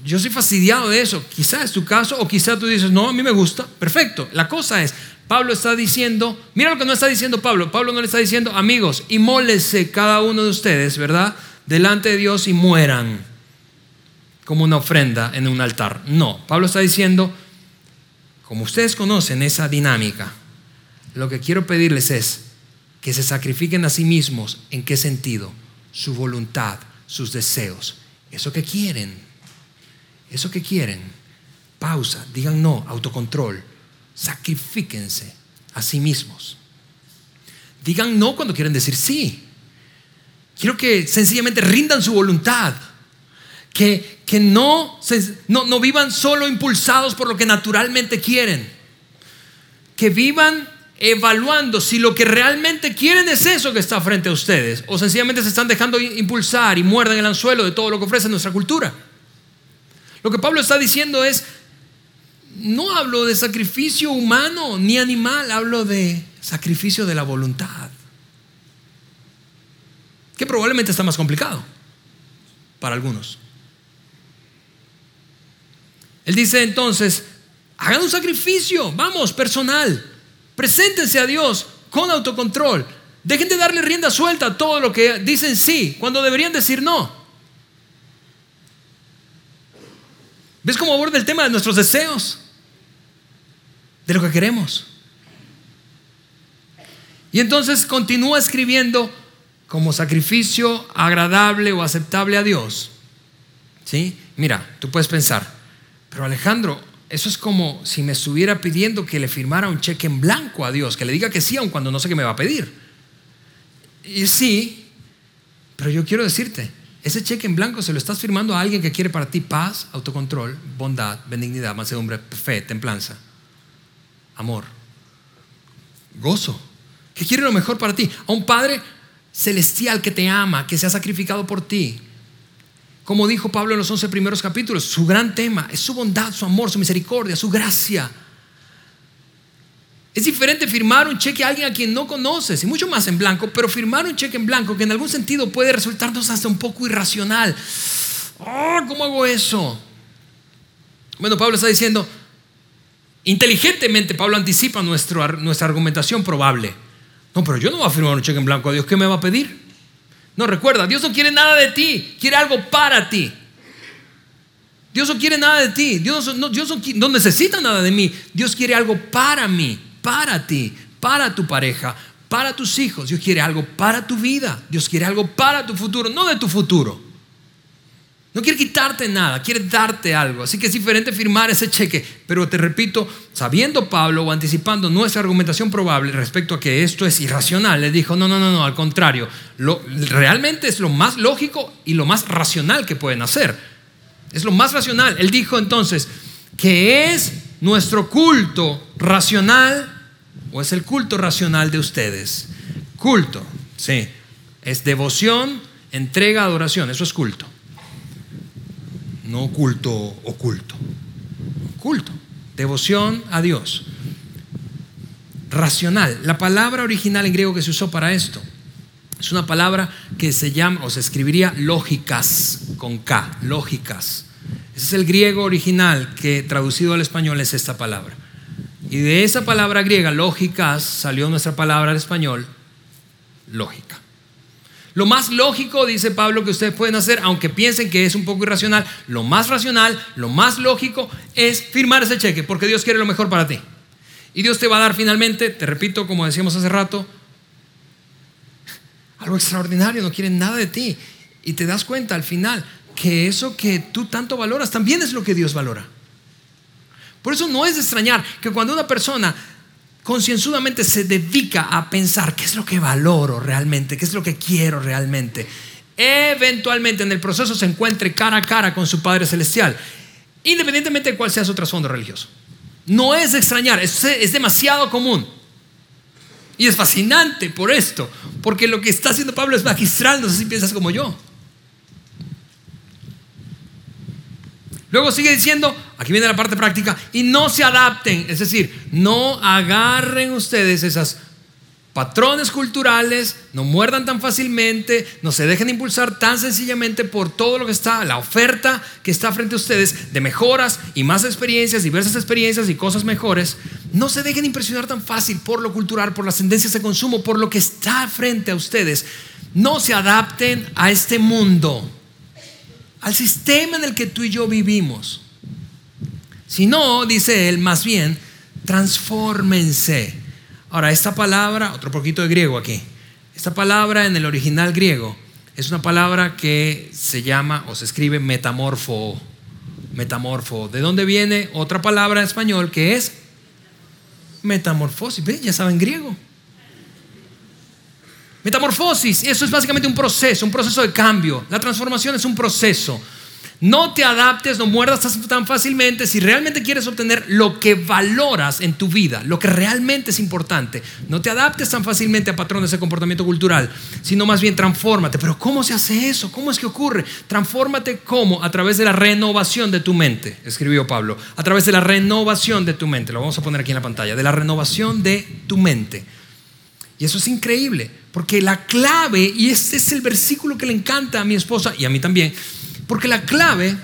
yo soy fastidiado de eso. Quizá es tu caso o quizá tú dices, no, a mí me gusta. Perfecto. La cosa es, Pablo está diciendo, mira lo que no está diciendo Pablo. Pablo no le está diciendo, amigos, y mólese cada uno de ustedes, ¿verdad? Delante de Dios y mueran como una ofrenda en un altar. No, Pablo está diciendo, como ustedes conocen esa dinámica, lo que quiero pedirles es que se sacrifiquen a sí mismos. ¿En qué sentido? Su voluntad, sus deseos, eso que quieren eso que quieren, pausa, digan no, autocontrol, sacrifíquense a sí mismos. Digan no cuando quieren decir sí. Quiero que sencillamente rindan su voluntad. Que, que no, no, no vivan solo impulsados por lo que naturalmente quieren. Que vivan evaluando si lo que realmente quieren es eso que está frente a ustedes o sencillamente se están dejando impulsar y muerden el anzuelo de todo lo que ofrece nuestra cultura. Lo que Pablo está diciendo es, no hablo de sacrificio humano ni animal, hablo de sacrificio de la voluntad. Que probablemente está más complicado para algunos. Él dice entonces, hagan un sacrificio, vamos, personal, preséntense a Dios con autocontrol, dejen de darle rienda suelta a todo lo que dicen sí, cuando deberían decir no. ¿Ves cómo aborda el tema de nuestros deseos? De lo que queremos. Y entonces continúa escribiendo como sacrificio agradable o aceptable a Dios. ¿Sí? Mira, tú puedes pensar, pero Alejandro, eso es como si me estuviera pidiendo que le firmara un cheque en blanco a Dios, que le diga que sí, aun cuando no sé qué me va a pedir. Y sí, pero yo quiero decirte, ese cheque en blanco se lo estás firmando a alguien que quiere para ti paz, autocontrol, bondad, benignidad, mansedumbre, fe, templanza, amor, gozo, que quiere lo mejor para ti. A un Padre celestial que te ama, que se ha sacrificado por ti. Como dijo Pablo en los 11 primeros capítulos, su gran tema es su bondad, su amor, su misericordia, su gracia. Es diferente firmar un cheque a alguien a quien no conoces, y mucho más en blanco, pero firmar un cheque en blanco que en algún sentido puede resultarnos hasta un poco irracional. Oh, ¿Cómo hago eso? Bueno, Pablo está diciendo, inteligentemente Pablo anticipa nuestra argumentación probable. No, pero yo no voy a firmar un cheque en blanco a Dios, ¿qué me va a pedir? No, recuerda, Dios no quiere nada de ti, quiere algo para ti. Dios no quiere nada de ti. Dios, no, Dios no, necesita nada de mí. Dios quiere algo para mí, para ti, para tu pareja, para tus hijos. Dios quiere algo para tu vida. Dios quiere algo para tu futuro, no de tu futuro. No quiere quitarte nada, quiere darte algo. Así que es diferente firmar ese cheque. Pero te repito, sabiendo Pablo o anticipando nuestra argumentación probable respecto a que esto es irracional, le dijo, no, no, no, no, al contrario, lo, realmente es lo más lógico y lo más racional que pueden hacer. Es lo más racional. Él dijo entonces, que es nuestro culto racional o es el culto racional de ustedes. Culto, sí, es devoción, entrega, adoración, eso es culto no culto oculto. Culto, devoción a Dios. Racional. La palabra original en griego que se usó para esto es una palabra que se llama o se escribiría lógicas con K, lógicas. Ese es el griego original que traducido al español es esta palabra. Y de esa palabra griega, lógicas, salió nuestra palabra al español, lógica. Lo más lógico, dice Pablo, que ustedes pueden hacer, aunque piensen que es un poco irracional, lo más racional, lo más lógico es firmar ese cheque, porque Dios quiere lo mejor para ti. Y Dios te va a dar finalmente, te repito, como decíamos hace rato, algo extraordinario, no quiere nada de ti. Y te das cuenta al final que eso que tú tanto valoras también es lo que Dios valora. Por eso no es de extrañar que cuando una persona concienzudamente se dedica a pensar qué es lo que valoro realmente, qué es lo que quiero realmente, eventualmente en el proceso se encuentre cara a cara con su Padre Celestial, independientemente de cuál sea su trasfondo religioso. No es extrañar, es, es demasiado común. Y es fascinante por esto, porque lo que está haciendo Pablo es magistral, no sé si piensas como yo. Luego sigue diciendo, aquí viene la parte práctica, y no se adapten, es decir, no agarren ustedes esas patrones culturales, no muerdan tan fácilmente, no se dejen impulsar tan sencillamente por todo lo que está, la oferta que está frente a ustedes de mejoras y más experiencias, diversas experiencias y cosas mejores. No se dejen impresionar tan fácil por lo cultural, por las tendencias de consumo, por lo que está frente a ustedes. No se adapten a este mundo al sistema en el que tú y yo vivimos. Si no, dice él, más bien, transfórmense. Ahora, esta palabra, otro poquito de griego aquí, esta palabra en el original griego es una palabra que se llama o se escribe metamorfo. Metamorfo. ¿De dónde viene otra palabra en español que es metamorfosis? Ya saben griego. Metamorfosis, eso es básicamente un proceso, un proceso de cambio. La transformación es un proceso. No te adaptes, no muerdas tan fácilmente si realmente quieres obtener lo que valoras en tu vida, lo que realmente es importante. No te adaptes tan fácilmente a patrones de comportamiento cultural, sino más bien transfórmate. Pero ¿cómo se hace eso? ¿Cómo es que ocurre? Transfórmate cómo? A través de la renovación de tu mente, escribió Pablo. A través de la renovación de tu mente. Lo vamos a poner aquí en la pantalla. De la renovación de tu mente. Y eso es increíble, porque la clave, y este es el versículo que le encanta a mi esposa y a mí también, porque la clave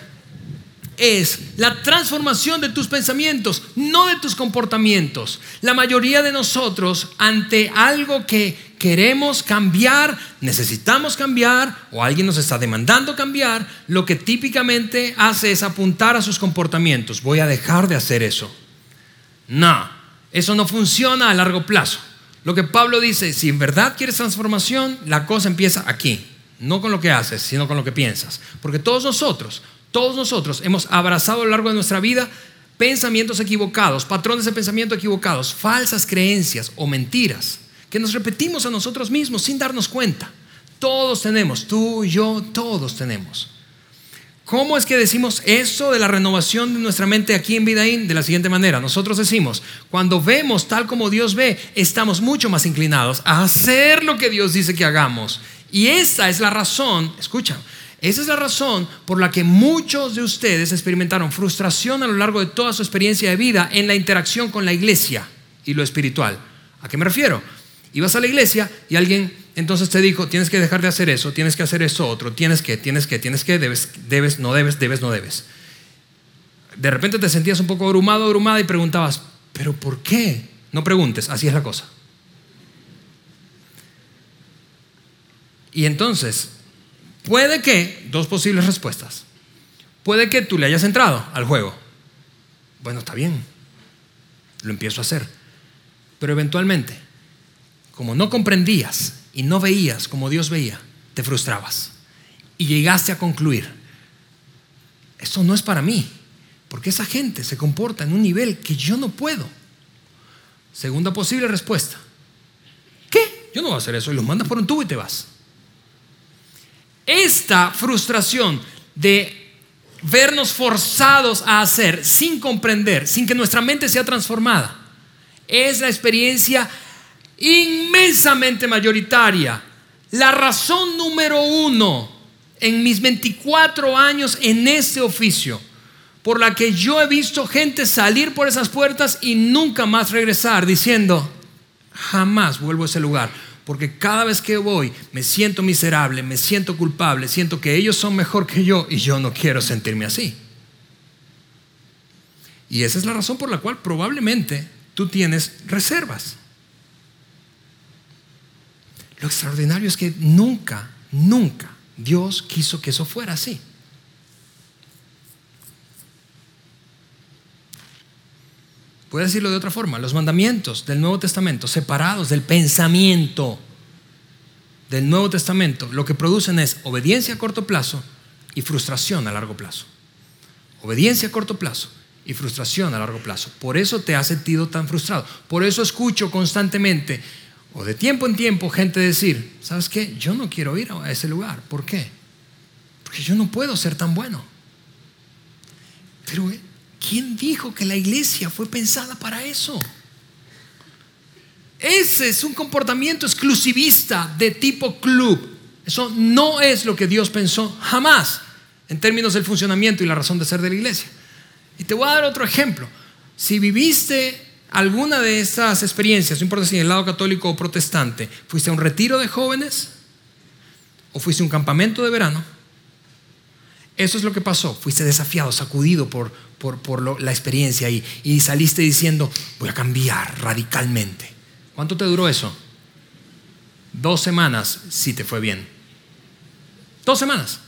es la transformación de tus pensamientos, no de tus comportamientos. La mayoría de nosotros, ante algo que queremos cambiar, necesitamos cambiar, o alguien nos está demandando cambiar, lo que típicamente hace es apuntar a sus comportamientos. Voy a dejar de hacer eso. No, eso no funciona a largo plazo. Lo que Pablo dice, si en verdad quieres transformación, la cosa empieza aquí, no con lo que haces, sino con lo que piensas. Porque todos nosotros, todos nosotros hemos abrazado a lo largo de nuestra vida pensamientos equivocados, patrones de pensamiento equivocados, falsas creencias o mentiras que nos repetimos a nosotros mismos sin darnos cuenta. Todos tenemos, tú, yo, todos tenemos. ¿Cómo es que decimos eso de la renovación de nuestra mente aquí en Vidaín? De la siguiente manera, nosotros decimos, cuando vemos tal como Dios ve, estamos mucho más inclinados a hacer lo que Dios dice que hagamos. Y esa es la razón, escucha, esa es la razón por la que muchos de ustedes experimentaron frustración a lo largo de toda su experiencia de vida en la interacción con la iglesia y lo espiritual. ¿A qué me refiero? Ibas a la iglesia y alguien entonces te dijo, tienes que dejar de hacer eso, tienes que hacer eso otro, tienes que, tienes que, tienes que, debes, debes, no debes, debes, no debes. De repente te sentías un poco abrumado, abrumada y preguntabas, pero ¿por qué? No preguntes, así es la cosa. Y entonces, puede que, dos posibles respuestas. Puede que tú le hayas entrado al juego. Bueno, está bien. Lo empiezo a hacer. Pero eventualmente, como no comprendías y no veías como Dios veía, te frustrabas. Y llegaste a concluir, esto no es para mí, porque esa gente se comporta en un nivel que yo no puedo. Segunda posible respuesta, ¿qué? Yo no voy a hacer eso y los mandas por un tubo y te vas. Esta frustración de vernos forzados a hacer sin comprender, sin que nuestra mente sea transformada, es la experiencia inmensamente mayoritaria. La razón número uno en mis 24 años en este oficio, por la que yo he visto gente salir por esas puertas y nunca más regresar, diciendo, jamás vuelvo a ese lugar, porque cada vez que voy me siento miserable, me siento culpable, siento que ellos son mejor que yo y yo no quiero sentirme así. Y esa es la razón por la cual probablemente tú tienes reservas. Lo extraordinario es que nunca, nunca Dios quiso que eso fuera así. Puede decirlo de otra forma, los mandamientos del Nuevo Testamento, separados del pensamiento del Nuevo Testamento, lo que producen es obediencia a corto plazo y frustración a largo plazo. Obediencia a corto plazo y frustración a largo plazo. Por eso te has sentido tan frustrado. Por eso escucho constantemente o de tiempo en tiempo gente decir, ¿sabes qué? Yo no quiero ir a ese lugar. ¿Por qué? Porque yo no puedo ser tan bueno. Pero ¿quién dijo que la iglesia fue pensada para eso? Ese es un comportamiento exclusivista de tipo club. Eso no es lo que Dios pensó jamás en términos del funcionamiento y la razón de ser de la iglesia. Y te voy a dar otro ejemplo. Si viviste alguna de esas experiencias, no importa si en el lado católico o protestante, fuiste a un retiro de jóvenes o fuiste a un campamento de verano, eso es lo que pasó. Fuiste desafiado, sacudido por, por, la experiencia y, y saliste diciendo, voy a cambiar radicalmente. ¿Cuánto te duró eso? Dos semanas si te fue bien. Dos semanas.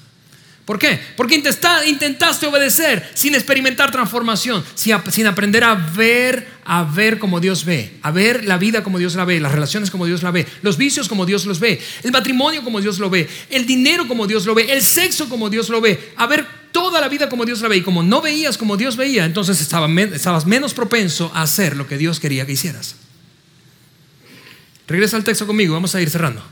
¿Por qué? Porque intentaste obedecer sin experimentar transformación, sin aprender a ver, a ver como Dios ve, a ver la vida como Dios la ve, las relaciones como Dios la ve, los vicios como Dios los ve, el matrimonio como Dios lo ve, el dinero como Dios lo ve, el sexo como Dios lo ve, a ver toda la vida como Dios la ve. Y como no veías como Dios veía, entonces estabas menos propenso a hacer lo que Dios quería que hicieras. Regresa al texto conmigo, vamos a ir cerrando.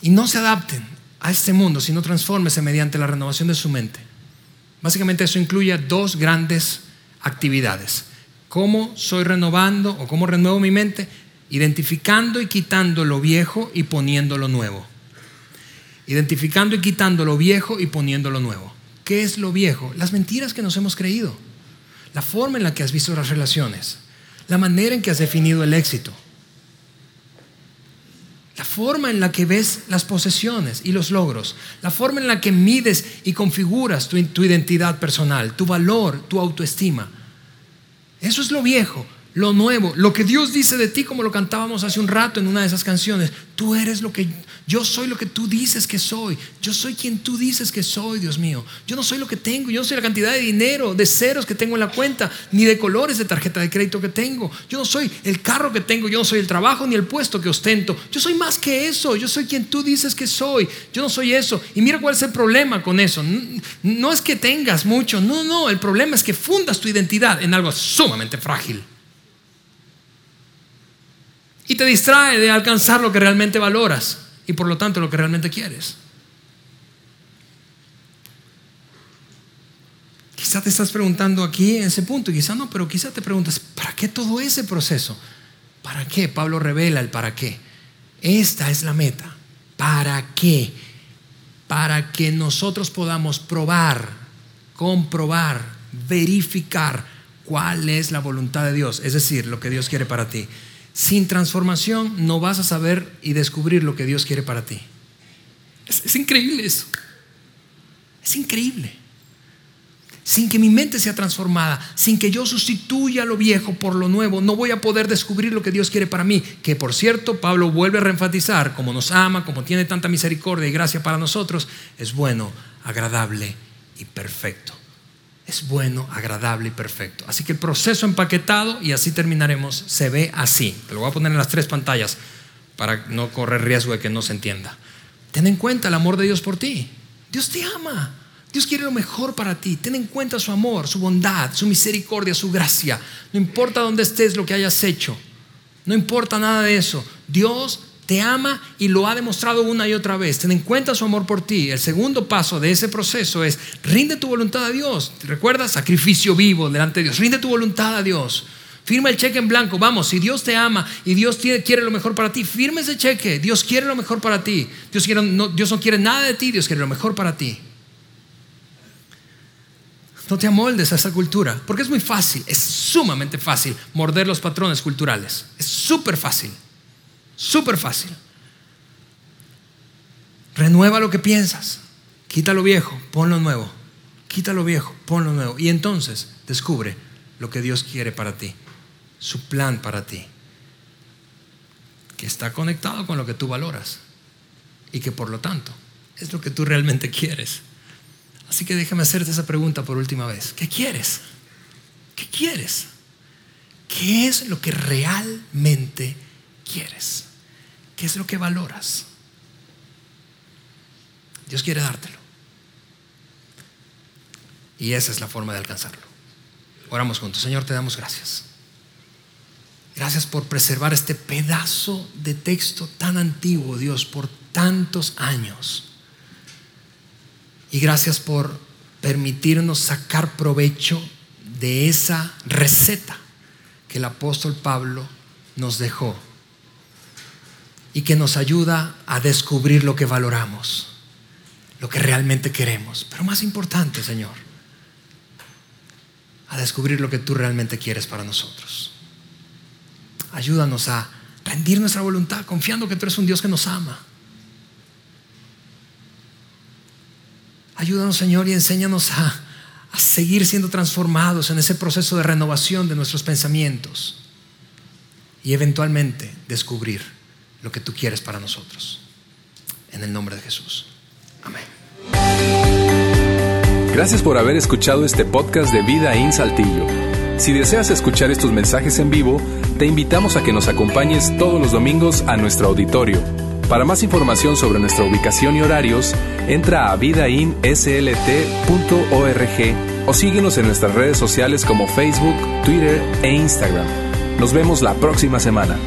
Y no se adapten a este mundo, sino transfórmese mediante la renovación de su mente. Básicamente eso incluye dos grandes actividades. ¿Cómo soy renovando o cómo renuevo mi mente? Identificando y quitando lo viejo y poniendo lo nuevo. Identificando y quitando lo viejo y poniendo lo nuevo. ¿Qué es lo viejo? Las mentiras que nos hemos creído. La forma en la que has visto las relaciones. La manera en que has definido el éxito la forma en la que ves las posesiones y los logros, la forma en la que mides y configuras tu, identidad personal, tu valor, tu autoestima. Eso es lo viejo, lo nuevo, lo que Dios dice de ti, como lo cantábamos hace un rato en una de esas canciones. Tú eres lo que yo soy lo que tú dices que soy. Yo soy quien tú dices que soy, Dios mío. Yo no soy lo que tengo. Yo no soy la cantidad de dinero, de ceros que tengo en la cuenta, ni de colores de tarjeta de crédito que tengo. Yo no soy el carro que tengo. Yo no soy el trabajo ni el puesto que ostento. Yo soy más que eso. Yo soy quien tú dices que soy. Yo no soy eso. Y mira cuál es el problema con eso. No es que tengas mucho. No, no. El problema es que fundas tu identidad en algo sumamente frágil y te distrae de alcanzar lo que realmente valoras y por lo tanto lo que realmente quieres. Quizá te estás preguntando aquí en ese punto, y quizá no, pero quizá te preguntas, ¿para qué todo ese proceso? ¿Para qué? Pablo revela el para qué. Esta es la meta. ¿Para qué? Para que nosotros podamos probar, comprobar, verificar cuál es la voluntad de Dios, es decir, lo que Dios quiere para ti. Sin transformación no vas a saber y descubrir lo que Dios quiere para ti. Es, increíble eso. Es increíble. Sin que mi mente sea transformada, sin que yo sustituya lo viejo por lo nuevo, no voy a poder descubrir lo que Dios quiere para mí. Que por cierto, Pablo vuelve a reenfatizar, como nos ama, como tiene tanta misericordia y gracia para nosotros, es bueno, agradable y perfecto. Es bueno, agradable y perfecto. Así que el proceso empaquetado, y así terminaremos, se ve así. Te lo voy a poner en las tres pantallas para no correr riesgo de que no se entienda. Ten en cuenta el amor de Dios por ti. Dios te ama. Dios quiere lo mejor para ti. Ten en cuenta su amor, su bondad, su misericordia, su gracia. No importa dónde estés, lo que hayas hecho. No importa nada de eso. Dios te ama y lo ha demostrado una y otra vez. Ten en cuenta su amor por ti. El segundo paso de ese proceso es rinde tu voluntad a Dios. ¿Te recuerdas? Sacrificio vivo delante de Dios. Rinde tu voluntad a Dios. Firma el cheque en blanco. Vamos, si Dios te ama y Dios quiere lo mejor para ti, firme ese cheque. Dios quiere lo mejor para ti. Dios, no, Dios no quiere nada de ti, Dios quiere lo mejor para ti. No te amoldes a esa cultura, porque es muy fácil, es sumamente fácil morder los patrones culturales. Es súper fácil, súper fácil. Renueva lo que piensas, quita lo viejo, pon lo nuevo, quita lo viejo, pon lo nuevo. Y entonces descubre lo que Dios quiere para ti, su plan para ti, que está conectado con lo que tú valoras y que por lo tanto es lo que tú realmente quieres. Así que déjame hacerte esa pregunta por última vez. ¿Qué quieres? ¿Qué quieres? ¿Qué es lo que realmente quieres? ¿Qué es lo que valoras? Dios quiere dártelo. Y esa es la forma de alcanzarlo. Oramos juntos. Señor, te damos gracias. Gracias por preservar este pedazo de texto tan antiguo, Dios, por tantos años. Y gracias por permitirnos sacar provecho de esa receta que el apóstol Pablo nos dejó y que nos ayuda a descubrir lo que valoramos, lo que realmente queremos. Pero más importante, Señor, a descubrir lo que tú realmente quieres para nosotros. Ayúdanos a rendir nuestra voluntad confiando que tú eres un Dios que nos ama Ayúdanos, Señor, y enséñanos a, a seguir siendo transformados en ese proceso de renovación de nuestros pensamientos y eventualmente descubrir lo que tú quieres para nosotros. En el nombre de Jesús. Amén. Gracias por haber escuchado este podcast de Vida en Saltillo. Si deseas escuchar estos mensajes en vivo, te invitamos a que nos acompañes todos los domingos a nuestro auditorio para más información sobre nuestra ubicación y horarios, entra a vidainslt.org o síguenos en nuestras redes sociales como Facebook, Twitter e Instagram. Nos vemos la próxima semana.